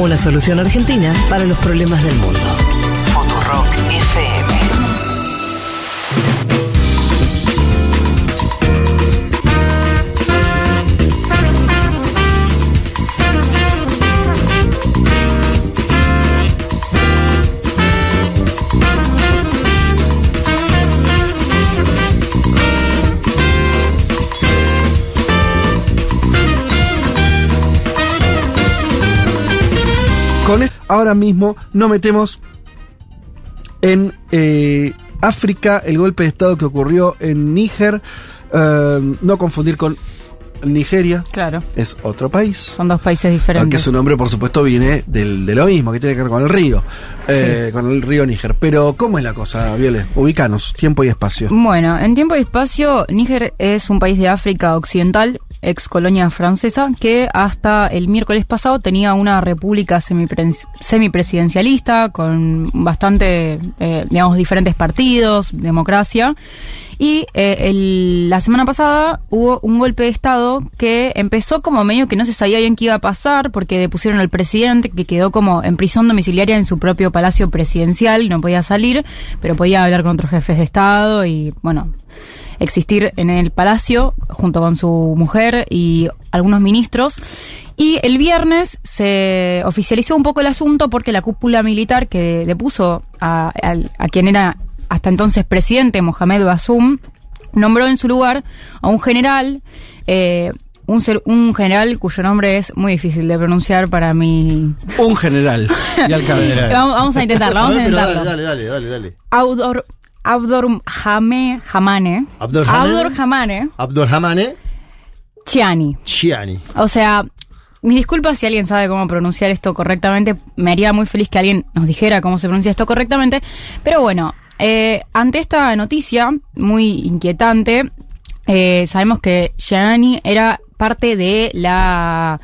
Una solución argentina para los problemas del mundo. Futurock FM. Ahora mismo no metemos en eh, África el golpe de Estado que ocurrió en Níger. eh, no confundir con Nigeria. Claro. Es otro país. Son dos países diferentes. Aunque su nombre, por supuesto, viene del, de lo mismo, que tiene que ver con el río, eh, con el río Níger. Pero, ¿cómo es la cosa, Viole? Ubicanos, tiempo y espacio. Bueno, en tiempo y espacio, Níger es un país de África Occidental, ex colonia francesa, que hasta el miércoles pasado tenía una república semipre- semipresidencialista, con bastante, eh, digamos, diferentes partidos, democracia. Y eh, el- la semana pasada hubo un golpe de Estado que empezó como medio que no se sabía bien qué iba a pasar porque depusieron al presidente que quedó como en prisión domiciliaria en su propio palacio presidencial y no podía salir, pero podía hablar con otros jefes de Estado y bueno, existir en el palacio junto con su mujer y algunos ministros. Y el viernes se oficializó un poco el asunto porque la cúpula militar que depuso a, a quien era hasta entonces presidente, Mohamed Bassoum, nombró en su lugar a un general, eh, un, ser- un general cuyo nombre es muy difícil de pronunciar para mí. Un general. Y alcanza. Vamos, vamos a intentarlo, vamos a intentarlo. dale, dale, dale, dale. Audor, Abdor Hame Hamane. Abdor Hamane. Abdor Hamane Abdurrahmane Chiani. Chiani. O sea, mis disculpas si alguien sabe cómo pronunciar esto correctamente. Me haría muy feliz que alguien nos dijera cómo se pronuncia esto correctamente. Pero bueno, eh, ante esta noticia muy inquietante, eh, sabemos que Chiani era parte de la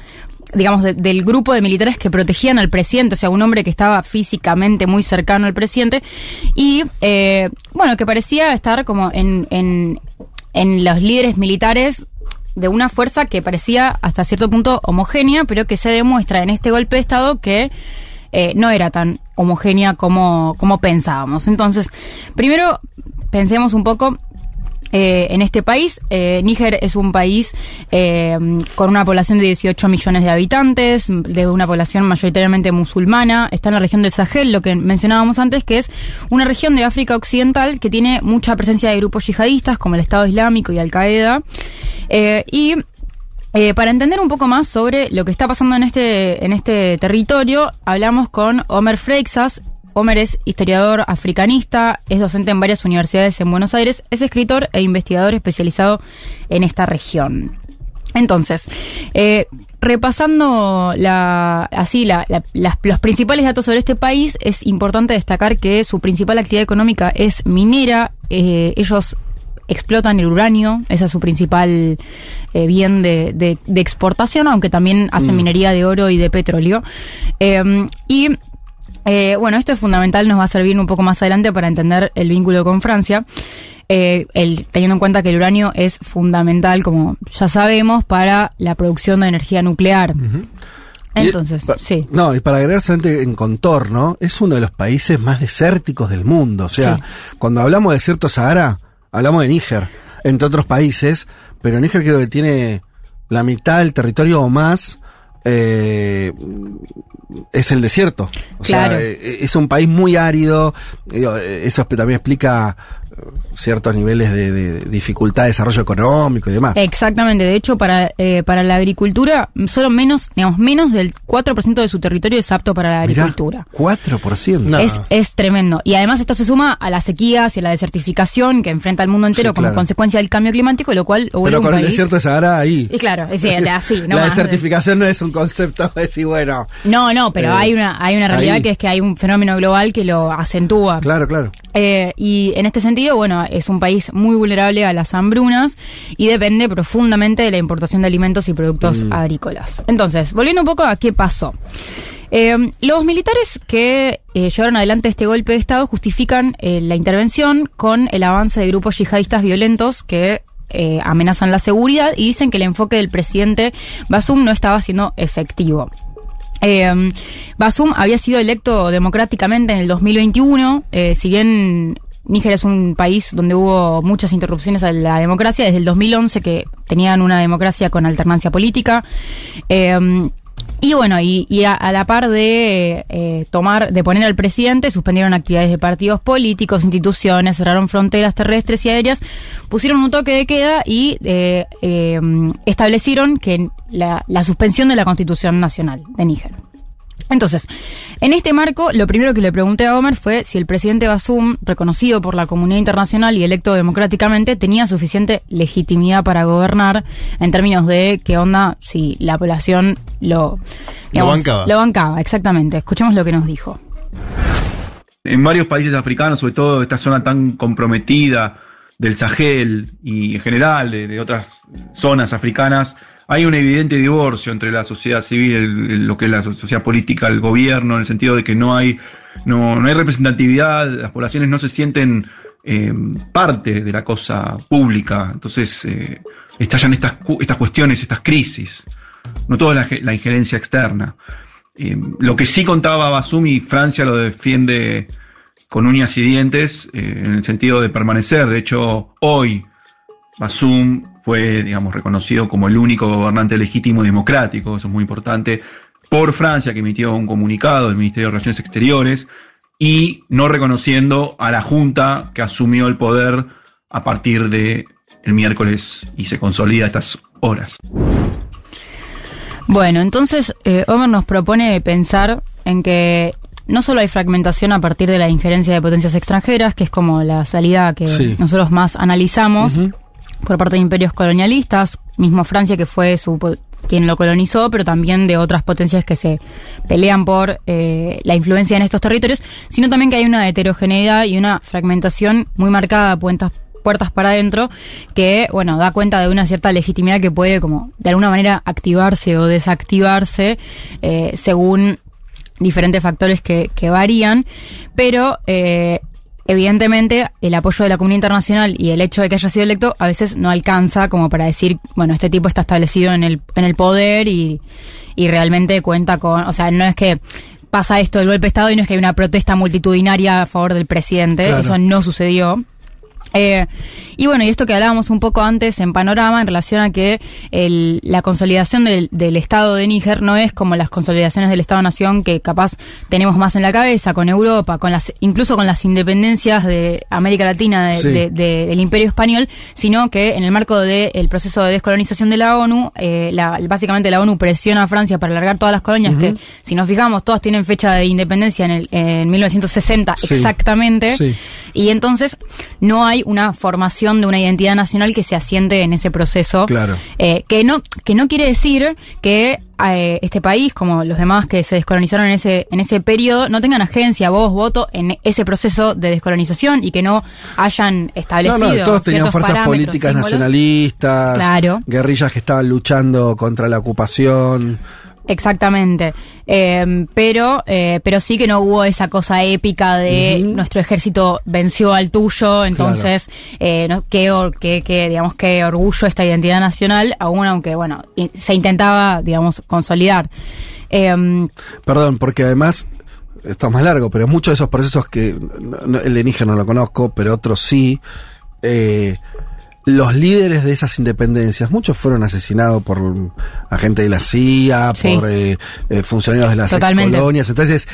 digamos, de- del grupo de militares que protegían al presidente, o sea, un hombre que estaba físicamente muy cercano al presidente y, eh, bueno, que parecía estar como en, en, en los líderes militares de una fuerza que parecía hasta cierto punto homogénea, pero que se demuestra en este golpe de Estado que eh, no era tan homogénea como, como pensábamos. Entonces, primero pensemos un poco eh, en este país. Eh, Níger es un país eh, con una población de 18 millones de habitantes, de una población mayoritariamente musulmana. Está en la región del Sahel, lo que mencionábamos antes, que es una región de África Occidental que tiene mucha presencia de grupos yihadistas como el Estado Islámico y Al-Qaeda. Eh, y eh, para entender un poco más sobre lo que está pasando en este, en este territorio, hablamos con Omer Freixas. Omer es historiador africanista, es docente en varias universidades en Buenos Aires, es escritor e investigador especializado en esta región. Entonces, eh, repasando así la- la- las- los principales datos sobre este país, es importante destacar que su principal actividad económica es minera. eh, ellos explotan el uranio, ese es su principal eh, bien de, de- de exportación, aunque también hacen minería de oro y de petróleo. Eh, y eh, bueno, esto es fundamental, nos va a servir un poco más adelante para entender el vínculo con Francia. Eh, el- teniendo en cuenta que el uranio es fundamental, como ya sabemos, para la producción de energía nuclear. Entonces, Y- sí. No, y para agregar solamente en contorno, es uno de los países más desérticos del mundo. O sea, Sí. cuando hablamos de desierto Sahara, hablamos de Níger, entre otros países, pero Níger creo que tiene la mitad del territorio o más. eh, es el desierto. O Claro. sea, eh, es un país muy árido. Eh, Eso también explica ciertos niveles de, de dificultad de desarrollo económico y demás. Exactamente, de hecho para, eh, para la agricultura, solo menos, digamos, menos del 4% de su territorio es apto para la Mirá, agricultura. 4%. No. Es, es tremendo. Y además esto se suma a las sequías y a la desertificación que enfrenta el mundo entero Sí, como consecuencia del cambio climático, lo cual Pero con el desierto de Sahara ahí. Y claro, es decir, así, no la más. desertificación no es un concepto de decir, bueno. No, no, pero Eh, hay una hay una realidad ahí. que es que hay un fenómeno global que lo acentúa. Claro, claro. Eh, y en este sentido, bueno, es un país muy vulnerable a las hambrunas y depende profundamente de la importación de alimentos y productos Mm. agrícolas. Entonces, volviendo un poco a qué pasó. Eh, los militares que eh, llevaron adelante este golpe de Estado justifican eh, la intervención con el avance de grupos yihadistas violentos que amenazan la seguridad y dicen que el enfoque del presidente Basum no estaba siendo efectivo. Eh, Basum había sido electo democráticamente en el 2021, eh, si bien Níger es un país donde hubo muchas interrupciones a la democracia, desde el 2011 que tenían una democracia con alternancia política. Eh, y bueno, y, a, la par de eh, tomar, de poner al presidente, suspendieron actividades de partidos políticos, instituciones, cerraron fronteras terrestres y aéreas, pusieron un toque de queda y eh, eh, establecieron que la suspensión de la Constitución Nacional de Níger. Entonces, en este marco, lo primero que le pregunté a Homer fue si el presidente Basum, reconocido por la comunidad internacional y electo democráticamente, tenía suficiente legitimidad para gobernar en términos de qué onda si la población lo, digamos, bancaba. Lo bancaba, exactamente. Escuchemos lo que nos dijo. En varios países africanos, sobre todo esta zona tan comprometida del Sahel y en general de, de otras zonas africanas, hay un evidente divorcio entre la sociedad civil, el- lo que es la so- sociedad política, el gobierno, en el sentido de que no hay, no, no hay representatividad, las poblaciones no se sienten eh, parte de la cosa pública, entonces eh, estallan estas, estas cuestiones, estas crisis, no toda la, injerencia externa. Eh, lo que sí contaba Basumi, Francia lo defiende con uñas y dientes, en el sentido de permanecer. De hecho, hoy Basum fue, digamos, reconocido como el único gobernante legítimo y democrático, eso es muy importante, por Francia, que emitió un comunicado del Ministerio de Relaciones Exteriores, y no reconociendo a la Junta que asumió el poder a partir de el miércoles y se consolida a estas horas. Bueno, entonces eh, Homer nos propone pensar en que no solo hay fragmentación a partir de la injerencia de potencias extranjeras, que es como la salida que Sí. nosotros más analizamos. Por parte de imperios colonialistas, mismo Francia que fue su quien lo colonizó, pero también de otras potencias que se pelean por eh, la influencia en estos territorios, sino también que hay una heterogeneidad y una fragmentación muy marcada, puertas, puertas para adentro, que, bueno, da cuenta de una cierta legitimidad que puede, como, de alguna manera activarse o desactivarse eh, según diferentes factores que, que varían, pero eh, evidentemente el apoyo de la comunidad internacional y el hecho de que haya sido electo a veces no alcanza como para decir, bueno, este tipo está establecido en el, en el poder y, y realmente cuenta con, o sea, no es que pasa esto del golpe de Estado y no es que hay una protesta multitudinaria a favor del presidente, Claro. eso no sucedió. Eh, y bueno, y esto que hablábamos un poco antes en Panorama en relación a que el- la consolidación del, del Estado de Níger no es como las consolidaciones del Estado-Nación que capaz tenemos más en la cabeza, con Europa, con las, incluso con las independencias de América Latina de- Sí. de- de- del Imperio Español, sino que en el marco del proceso de descolonización de la ONU, eh, la- básicamente la ONU presiona a Francia para alargar todas las colonias que, si nos fijamos, todas tienen fecha de independencia en, el, en 1960 Sí. exactamente. Sí. Y entonces no hay una formación de una identidad nacional que se asiente en ese proceso. Claro. Eh, que no que no quiere decir que eh, este país, como los demás que se descolonizaron en ese en ese periodo, no tengan agencia, voz, voto en ese proceso de descolonización y que no hayan No, establecido. no, todos tenían fuerzas políticas símbolos. nacionalistas, Claro. guerrillas que estaban luchando contra la ocupación. Exactamente. Eh, pero, eh, pero sí que no hubo esa cosa épica de nuestro ejército venció al tuyo, entonces, eh, no, qué, or- qué, qué, digamos, qué orgullo esta identidad nacional, aún aunque, bueno, se intentaba, digamos, consolidar. Eh, Perdón, porque además, esto es más largo, pero muchos de esos procesos que, no- no- el de Níger no lo conozco, pero otros sí, eh, los líderes de esas independencias, muchos fueron asesinados por agentes de la CIA, Sí. por eh, eh, funcionarios de las colonias. Entonces,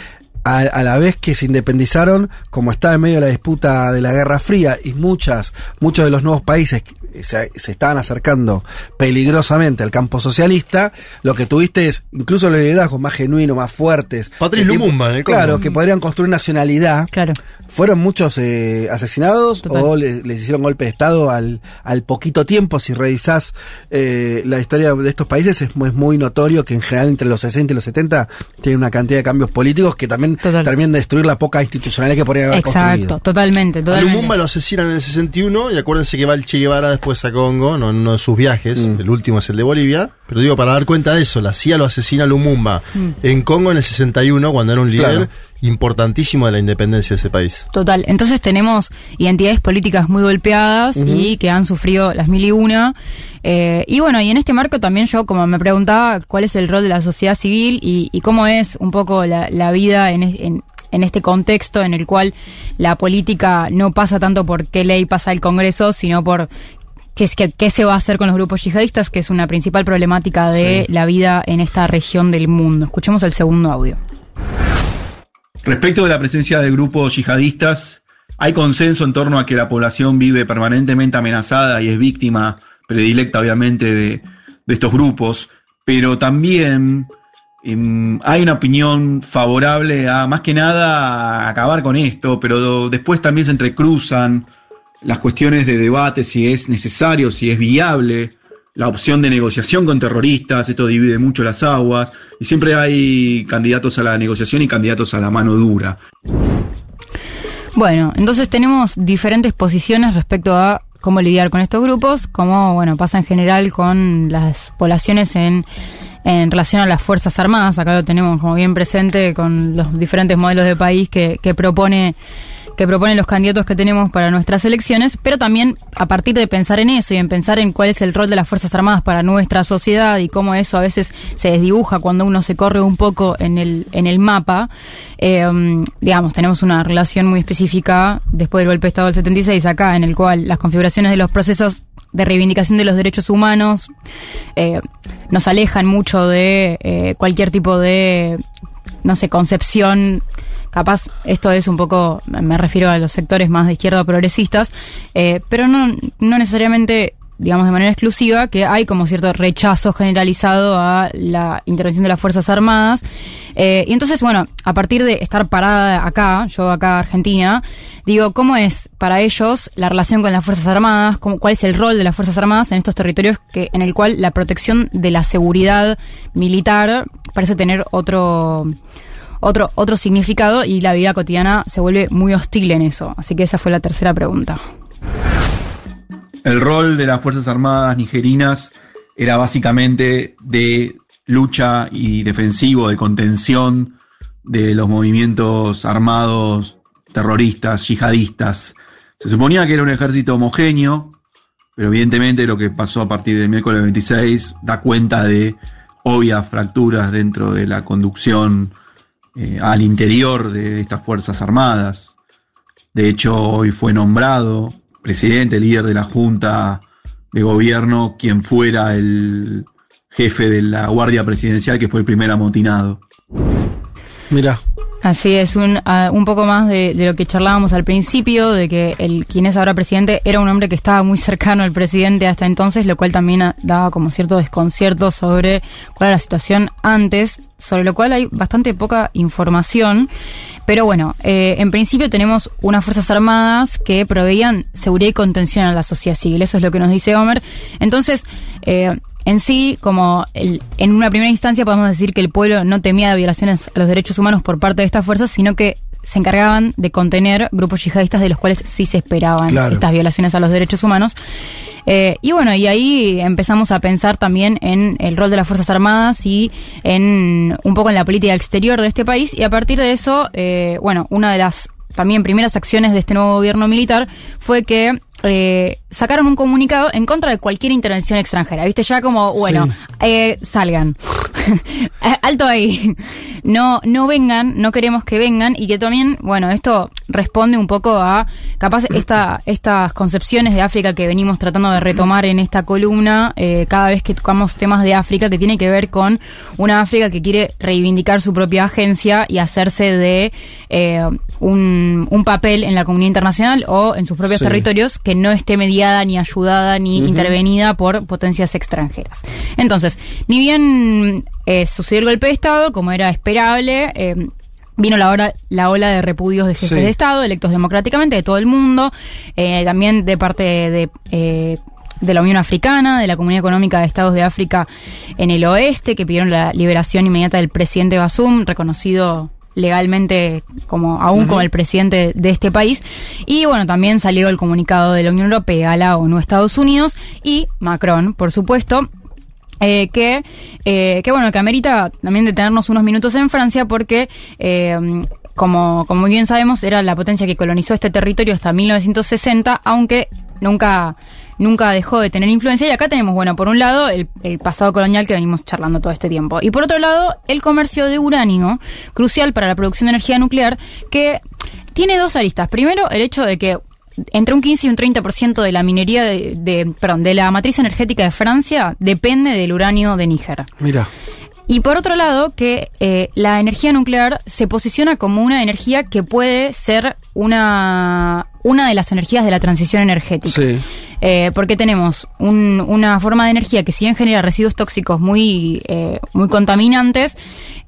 a, a la vez que se independizaron, como estaba en medio de la disputa de la Guerra Fría y muchas, muchos de los nuevos países se, se estaban acercando peligrosamente al campo socialista, lo que tuviste es incluso los liderazgos más genuinos, más fuertes. Tipo- Lumumba, en el Congo. Claro, que podrían construir nacionalidad. claro. Fueron muchos eh, asesinados Total. o le- les hicieron golpe de Estado al, al poquito tiempo. Si revisás eh, la historia de estos países, es, mu- es muy notorio que en general entre los 60 y los 70 tienen una cantidad de cambios políticos que también Total. terminan de destruir la poca institucionalidad que podrían haber Exacto, construido. totalmente, A totalmente. Lumumba lo asesinan en el 61 y acuérdense que va el Che Guevara después después a Congo, no en uno de sus viajes, Mm. el último es el de Bolivia, pero digo, para dar cuenta de eso, la CIA lo asesina a Lumumba en Congo en el 61, cuando era un líder Claro. importantísimo de la independencia de ese país. Total. Entonces tenemos identidades políticas muy golpeadas y que han sufrido las mil y una. Eh, y bueno, y en este marco también yo como me preguntaba cuál es el rol de la sociedad civil y, y cómo es un poco la, la vida en, en, en este contexto en el cual la política no pasa tanto por qué ley pasa el Congreso, sino por qué, es, qué, qué se va a hacer con los grupos yihadistas, que es una principal problemática de Sí. la vida en esta región del mundo. Escuchemos el segundo audio. Respecto de la presencia de grupos yihadistas, hay consenso en torno a que la población vive permanentemente amenazada y es víctima predilecta, obviamente, de, de estos grupos, pero también em, hay una opinión favorable a, más que nada, a acabar con esto, pero después también se entrecruzan las cuestiones de debate, si es necesario, si es viable, la opción de negociación con terroristas, esto divide mucho las aguas, y siempre hay candidatos a la negociación y candidatos a la mano dura. Bueno, entonces tenemos diferentes posiciones respecto a cómo lidiar con estos grupos, como bueno pasa en general con las poblaciones en, en relación a las Fuerzas Armadas. Acá lo tenemos como bien presente con los diferentes modelos de país que, que propone que proponen los candidatos que tenemos para nuestras elecciones, pero también a partir de pensar en eso y en pensar en cuál es el rol de las Fuerzas Armadas para nuestra sociedad y cómo eso a veces se desdibuja cuando uno se corre un poco en el, en el mapa, um, digamos, tenemos una relación muy específica después del golpe de Estado del 76 acá, en el cual las configuraciones de los procesos de reivindicación de los derechos humanos eh, nos alejan mucho de eh, cualquier tipo de, no sé, concepción capaz esto es un poco, me refiero a los sectores más de izquierda progresistas, eh, pero no, no necesariamente, digamos de manera exclusiva, que hay como cierto rechazo generalizado a la intervención de las Fuerzas Armadas. Eh, y entonces, bueno, a partir de estar parada acá, yo acá Argentina, digo, ¿cómo es para ellos la relación con las Fuerzas Armadas? ¿Cómo, ¿Cuál es el rol de las Fuerzas Armadas en estos territorios que, en el cual la protección de la seguridad militar parece tener otro otro, otro significado y la vida cotidiana se vuelve muy hostil en eso. Así que esa fue la tercera pregunta. El rol de las Fuerzas Armadas nigerinas era básicamente de lucha y defensivo, de contención de los movimientos armados terroristas, yihadistas. Se suponía que era un ejército homogéneo, pero evidentemente lo que pasó a partir del miércoles 26 da cuenta de obvias fracturas dentro de la conducción eh, al interior de estas Fuerzas Armadas. De hecho, hoy fue nombrado presidente, líder de la Junta de Gobierno, quien fuera el jefe de la Guardia Presidencial, que fue el primer amotinado. Mirá. Así es, un, uh, un poco más de, lo que charlábamos al principio, de que el quien es ahora presidente era un hombre que estaba muy cercano al presidente hasta entonces, lo cual también daba como cierto desconcierto sobre cuál era la situación antes, sobre lo cual hay bastante poca información. Pero bueno, eh, en principio tenemos unas Fuerzas Armadas que proveían seguridad y contención a la sociedad civil, eso es lo que nos dice Homer. Entonces, eh, en sí, como el, en una primera instancia podemos decir que el pueblo no temía de violaciones a los derechos humanos por parte de estas fuerzas, sino que se encargaban de contener grupos yihadistas de los cuales sí se esperaban Claro. estas violaciones a los derechos humanos. Eh, y bueno, y ahí empezamos a pensar también en el rol de las Fuerzas Armadas y en un poco en la política exterior de este país. Y a partir de eso, eh, bueno, una de las también primeras acciones de este nuevo gobierno militar fue que eh, sacaron un comunicado en contra de cualquier intervención extranjera. ¿Viste? Ya como, bueno, Sí. eh, salgan. Alto ahí. No, no vengan, no queremos que vengan y que también, bueno, esto responde un poco a capaz esta, estas concepciones de África que venimos tratando de retomar en esta columna eh, cada vez que tocamos temas de África que tiene que ver con una África que quiere reivindicar su propia agencia y hacerse de eh, un, un papel en la comunidad internacional o en sus propios Sí. territorios que no esté mediada ni ayudada ni intervenida por potencias extranjeras. Entonces, ni bien eh, sucedió el golpe de Estado, como era esperable, eh, vino la, hora, la ola de repudios de jefes Sí. de Estado, electos democráticamente de todo el mundo, eh, también de parte de... eh, de la Unión Africana, de la Comunidad Económica de Estados de África en el oeste, que pidieron la liberación inmediata del presidente Basum, reconocido legalmente como aún como el presidente de este país. Y bueno, también salió el comunicado de la Unión Europea, la ONU, Estados Unidos y Macron, por supuesto. Eh, que, eh, que bueno, que amerita también detenernos unos minutos en Francia porque eh, como, como bien sabemos, era la potencia que colonizó este territorio hasta 1960, aunque nunca, nunca dejó de tener influencia. Y acá tenemos, bueno, por un lado, el, el pasado colonial que venimos charlando todo este tiempo. Y por otro lado, el comercio de uranio, crucial para la producción de energía nuclear, que tiene dos aristas. Primero, el hecho de que entre un 15 y un 30% de la minería de, de- perdón, de la matriz energética de Francia depende del uranio de Níger. Mira. Y por otro lado, que eh, la energía nuclear se posiciona como una energía que puede ser una, una de las energías de la transición energética. Sí. Eh, porque tenemos un- una forma de energía que si bien genera residuos tóxicos muy, eh, muy contaminantes,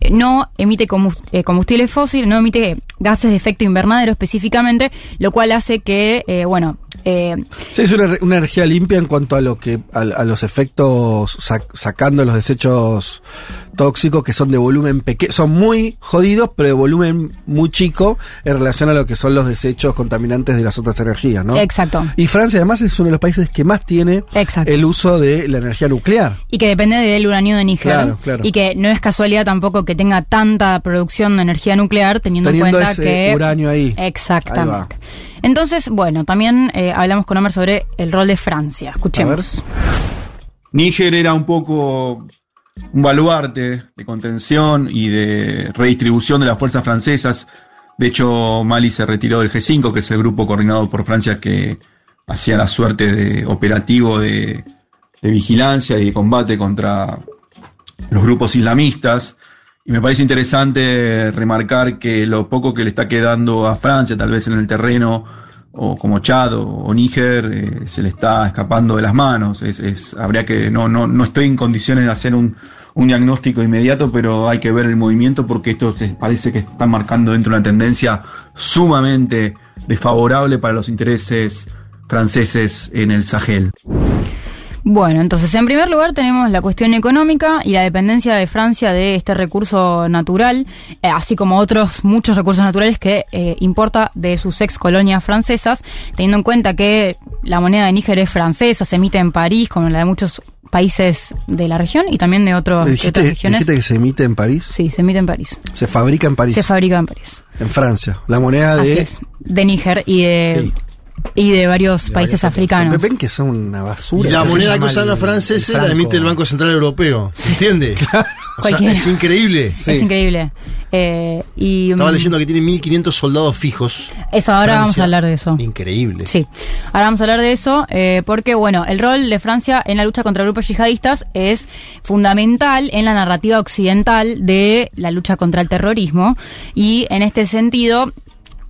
eh, no emite eh, combustible fósil, no emite gases de efecto invernadero específicamente, lo cual hace que, eh, bueno, Sí, es una, una energía limpia en cuanto a lo que a, a los efectos sac- sacando los desechos tóxicos que son de volumen pequeño, son muy jodidos, pero de volumen muy chico en relación a lo que son los desechos contaminantes de las otras energías, ¿no? Exacto. Y Francia además es uno de los países que más tiene Exacto. el uso de la energía nuclear. Y que depende del uranio de Níger. Claro, claro. Y que no es casualidad tampoco que tenga tanta producción de energía nuclear, teniendo, Teniendo en cuenta ese que. uranio ahí. Exactamente. Entonces, bueno, también eh, hablamos con Homer sobre el rol de Francia. Escuchemos. Níger era un poco un baluarte de contención y de redistribución de las fuerzas francesas. De hecho, Mali se retiró del G5, que es el grupo coordinado por Francia que hacía la suerte de operativo de, vigilancia y de combate contra los grupos islamistas. Y me parece interesante remarcar que lo poco que le está quedando a Francia, tal vez en el terreno, o como Chad o, Níger, eh, se le está escapando de las manos. Es, es- habría que, no, no, no estoy en condiciones de hacer un, un diagnóstico inmediato, pero hay que ver el movimiento porque esto parece que está marcando dentro de una tendencia sumamente desfavorable para los intereses franceses en el Sahel. Bueno, entonces, en primer lugar tenemos la cuestión económica y la dependencia de Francia de este recurso natural, eh, así como otros muchos recursos naturales que eh, importa de sus ex colonias francesas, teniendo en cuenta que la moneda de Níger es francesa, se emite en París, como la de muchos países de la región y también de, otros, ¿Me de otras regiones. dijiste que se emite en París? Sí, se emite en París. Se fabrica en París. Se fabrica en París. en Francia. La moneda de. Así es. De Níger y de, y de varios países africanos. Ven que son una basura. Y la moneda que usan los franceses la emite el Banco Central Europeo. ¿Se entiende? O sea, Cualquiera. es increíble. Sí. Es increíble. Eh, y, Estaba mm, leyendo que tiene 1500 soldados fijos. Eso, ahora vamos a hablar de eso. Increíble. Sí, ahora vamos a hablar de eso, eh, porque bueno, el rol de Francia en la lucha contra grupos yihadistas es fundamental en la narrativa occidental de la lucha contra el terrorismo y en este sentido...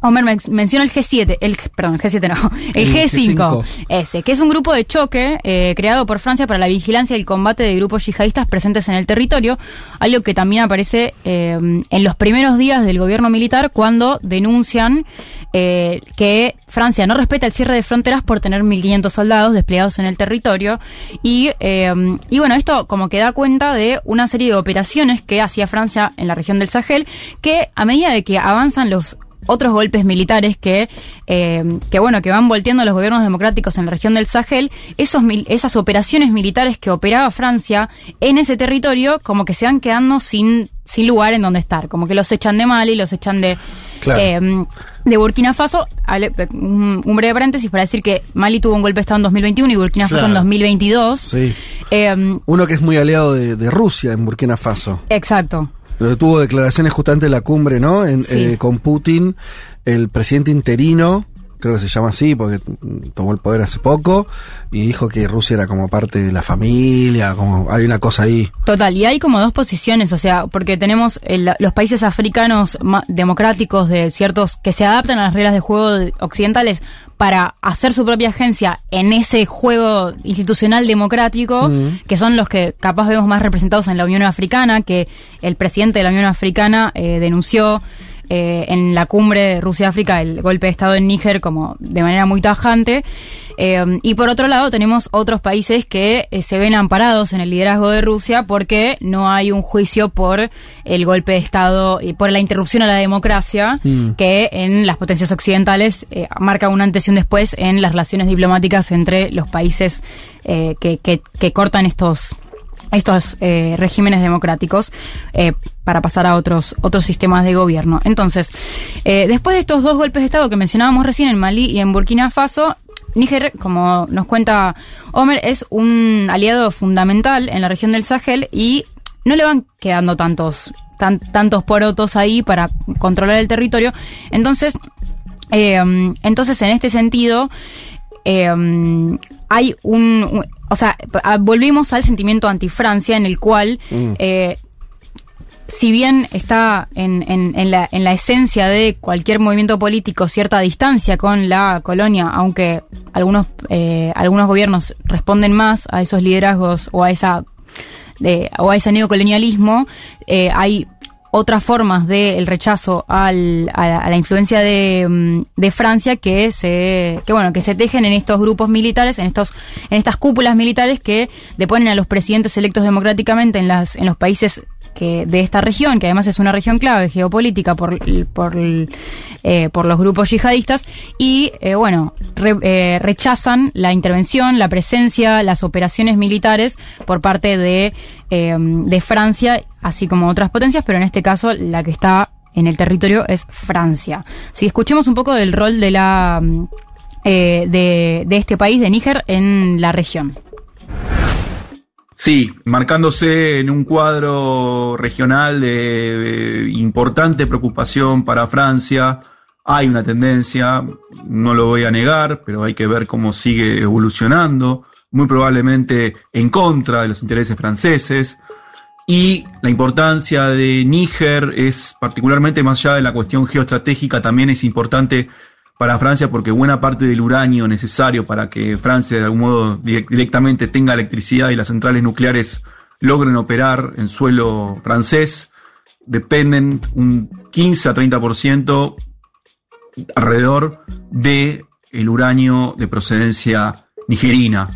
Homer men- menciona el G7, el, perdón, el G7 no, el El G5, G5. ese, que es un grupo de choque eh, creado por Francia para la vigilancia y el combate de grupos yihadistas presentes en el territorio, algo que también aparece eh, en los primeros días del gobierno militar cuando denuncian eh, que Francia no respeta el cierre de fronteras por tener 1.500 soldados desplegados en el territorio y, eh, y bueno, esto como que da cuenta de una serie de operaciones que hacía Francia en la región del Sahel que a medida de que avanzan los otros golpes militares que, eh, que bueno, que van volteando los gobiernos democráticos en la región del Sahel, esos mil- esas operaciones militares que operaba Francia en ese territorio, como que se van quedando sin, sin lugar en donde estar, como que los echan de Mali, los echan de, Claro. eh, de Burkina Faso. Un, breve paréntesis para decir que Mali tuvo un golpe de Estado en 2021 y Burkina Faso en Claro. 2022. Sí. Eh, Uno que es muy aliado de, de Rusia en Burkina Faso. exacto. Tuvo declaraciones justamente en la cumbre, ¿no? En, Sí. eh, con Putin, el presidente interino, creo que se llama así porque mm, tomó el poder hace poco, y dijo que Rusia era como parte de la familia, como hay una cosa ahí. Total, y hay como dos posiciones, o sea, porque tenemos el- los países africanos democráticos de ciertos que se adaptan a las reglas de juego de- occidentales para hacer su propia agencia en ese juego institucional democrático, que son los que capaz vemos más representados en la Unión Africana, que el presidente de la Unión Africana eh, denunció eh, en la cumbre de Rusia-África el golpe de Estado en Níger como de manera muy tajante. Eh, y por otro lado tenemos otros países que eh, se ven amparados en el liderazgo de Rusia porque no hay un juicio por el golpe de Estado y por la interrupción a la democracia Mm. que en las potencias occidentales marca un antes y un después en las relaciones diplomáticas entre los países que, que- que cortan estos estos eh, regímenes democráticos eh, para pasar a otros otros sistemas de gobierno. Entonces, eh, después de estos dos golpes de Estado que mencionábamos recién en Malí y en Burkina Faso, Níger, como nos cuenta Homer, es un aliado fundamental en la región del Sahel y no le van quedando tantos tan- tantos porotos ahí para controlar el territorio. Entonces, entonces en este sentido, eh, hay un, un- o sea, a- volvimos al sentimiento anti-Francia en el cual, eh, si bien está en, en- en la, en la esencia de cualquier movimiento político cierta distancia con la colonia, aunque algunos, eh, algunos gobiernos responden más a esos liderazgos o a esa de, o a ese neocolonialismo, eh, hay otras formas del rechazo al- a, la, a la influencia de, mm, de Francia que se que bueno que se tejen en estos grupos militares en estos en estas cúpulas militares que deponen a los presidentes electos democráticamente en las en los países que de esta región que además es una región clave geopolítica por por eh, por los grupos yihadistas y eh, bueno eh, rechazan la intervención la presencia las operaciones militares por parte de de Francia así como otras potencias pero en este caso la que está en el territorio es Francia. Si escuchemos un poco del rol de la mm, de, de este país de Níger en la región Sí, marcándose en un cuadro regional de, importante preocupación para Francia. Hay una tendencia, no lo voy a negar, pero hay que ver cómo sigue evolucionando, muy probablemente en contra de los intereses franceses. Y la importancia de Níger es particularmente más allá de la cuestión geoestratégica, también es importante para Francia porque buena parte del uranio necesario para que Francia de algún modo direct- directamente tenga electricidad y las centrales nucleares logren operar en suelo francés dependen un 15 a 30% alrededor de el uranio de procedencia nigerina.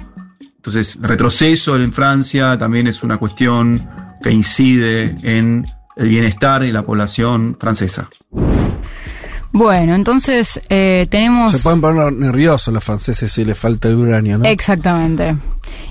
Entonces, el retroceso en Francia también es una cuestión que incide en el bienestar de la población francesa. Bueno entonces eh, tenemos Se pueden poner nerviosos los franceses si les falta el uranio, ¿no? exactamente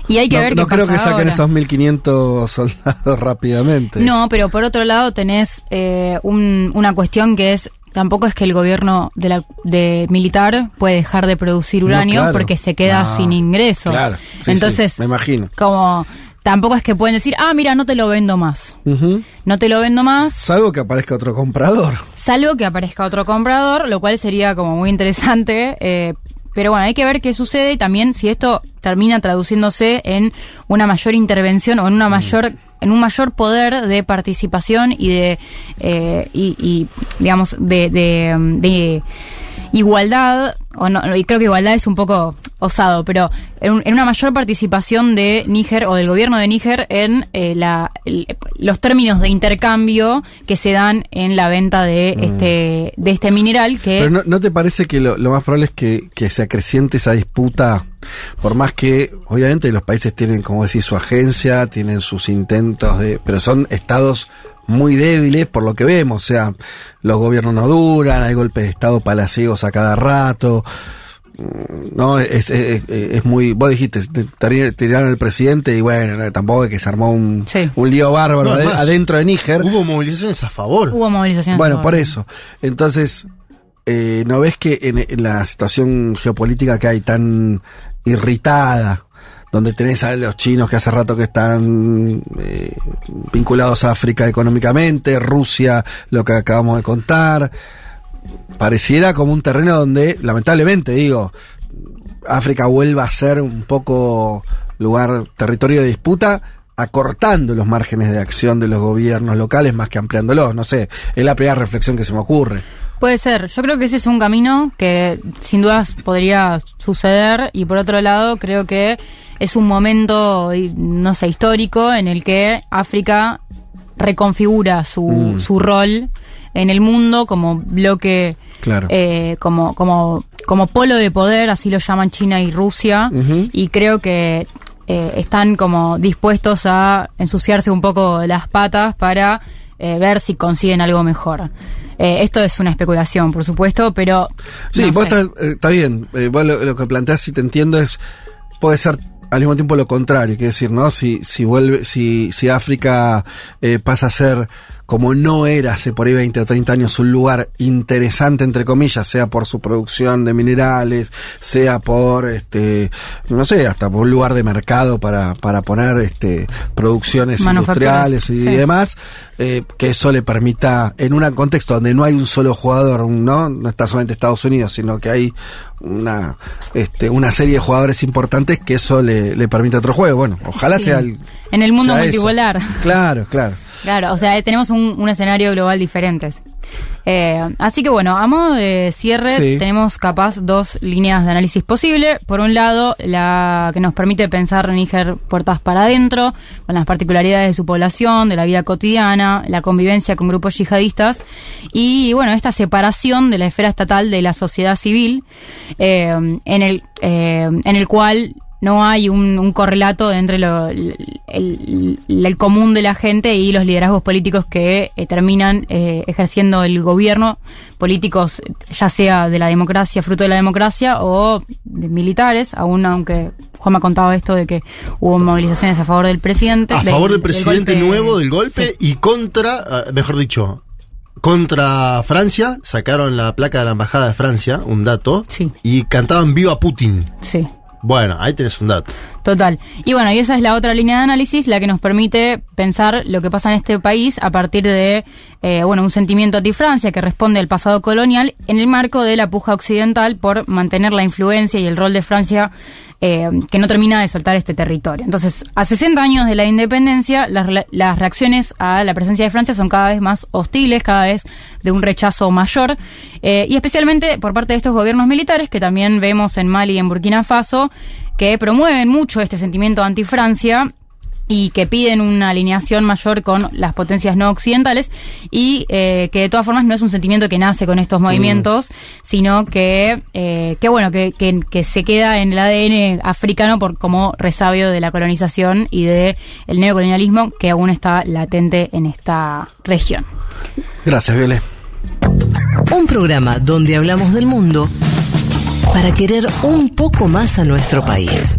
y hay que no ver no qué creo pasa que saquen ahora. esos 1500 soldados rápidamente. No, pero por otro lado tenés eh, un- una cuestión que es tampoco es que el gobierno de la de militar puede dejar de producir No, uranio claro. porque se queda sin ingreso. claro. Sí, Entonces, sí, me imagino. como tampoco es que pueden decir, "Ah, mira, no te lo vendo más." No te lo vendo más, Salvo que aparezca otro comprador. salvo que aparezca otro comprador, lo cual sería como muy interesante. eh, pero bueno, hay que ver qué sucede y también si esto termina traduciéndose en una mayor intervención o en una mayor en un mayor poder de participación y de eh, y, y, digamos de, de, de igualdad o no, y creo que igualdad es un poco osado pero en, un- en una mayor participación de Níger o del gobierno de Níger en eh, la, el- los términos de intercambio que se dan en la venta de este de este mineral que Pero no, ¿no te parece que lo, lo más probable es que, que se acreciente esa disputa? Por más que, obviamente, los países tienen, como decir, su agencia, tienen sus intentos de. Pero son estados muy débiles por lo que vemos. O sea, los gobiernos no duran, hay golpes de estado palaciegos a cada rato. Mm, No, es, es, es muy. Vos dijiste, te- te tiraron el presidente y bueno, tampoco es que se armó un, Sí. un lío bárbaro No, ade- además, adentro de Níger. Hubo movilizaciones a favor. hubo movilizaciones Bueno, a por favor. eso. Entonces, eh, ¿no ves que en, en la situación geopolítica que hay tan irritada, donde tenés a los chinos que hace rato que están eh, vinculados a África económicamente, Rusia, lo que acabamos de contar, pareciera como un terreno donde, lamentablemente digo, África vuelva a ser un poco lugar, territorio de disputa, acortando los márgenes de acción de los gobiernos locales más que ampliándolos. No sé, es la primera reflexión que se me ocurre. Puede ser. Yo creo que ese es un camino que sin dudas podría suceder y por otro lado creo que es un momento, no sé, histórico en el que África reconfigura su, Mm. su rol en el mundo como bloque, Claro. eh, como, como, como polo de poder, así lo llaman China y Rusia, y creo que eh, están como dispuestos a ensuciarse un poco las patas para eh, ver si consiguen algo mejor. Eh, esto es una especulación, por supuesto, pero... Sí, no vos estás, eh, está bien. Eh, vos lo, lo que planteás, si te entiendo, es puede ser al mismo tiempo lo contrario, que decir, ¿no? Si, si vuelve, si, si África eh, pasa a ser como no era hace por ahí 20 o 30 años un lugar interesante entre comillas, sea por su producción de minerales, sea por este, no sé, hasta por un lugar de mercado para, para poner este producciones industriales y sí. demás, eh, que eso le permita, en un contexto donde no hay un solo jugador, ¿no? No está solamente Estados Unidos, sino que hay una, este, una serie de jugadores importantes que eso le, le permite otro juego. Bueno, ojalá Sí. sea el, En el mundo eso. multipolar. Claro, claro. Claro, o sea, tenemos un, un escenario global diferente. Eh, así que bueno, a modo de cierre, Sí. tenemos capaz dos líneas de análisis posible. Por un lado, la que nos permite pensar Níger puertas para adentro, con las particularidades de su población, de la vida cotidiana, la convivencia con grupos yihadistas y bueno, esta separación de la esfera estatal de la sociedad civil, eh, en, el, eh, en el cual no hay un, un correlato entre lo- el, el- el común de la gente y los liderazgos políticos que eh, terminan eh, ejerciendo el gobierno, políticos ya sea de la democracia, fruto de la democracia, o de militares, aún aunque Juan me ha contado esto de que hubo movilizaciones a favor del presidente. A del- favor del presidente golpe- nuevo del golpe Sí. y contra, ah, mejor dicho, contra Francia, sacaron la placa de la embajada de Francia, un dato, Sí. y cantaban Viva Putin. Sí. Bueno, ahí tenés un dato. Total. Y bueno, y esa es la otra línea de análisis, la que nos permite pensar lo que pasa en este país a partir de, eh, bueno, un sentimiento anti-Francia que responde al pasado colonial en el marco de la puja occidental por mantener la influencia y el rol de Francia eh, que no termina de soltar este territorio. Entonces, a 60 años de la independencia, las, las reacciones a la presencia de Francia son cada vez más hostiles, cada vez de un rechazo mayor, eh, y especialmente por parte de estos gobiernos militares que también vemos en Mali y en Burkina Faso, que promueven mucho este sentimiento anti-Francia y que piden una alineación mayor con las potencias no occidentales y eh, que de todas formas no es un sentimiento que nace con estos movimientos, sino que, eh, que bueno, que, que, que se queda en el ADN africano por como resabio de la colonización y de el neocolonialismo que aún está latente en esta región. Gracias, Viole. Un programa donde hablamos del mundo para querer un poco más a nuestro país.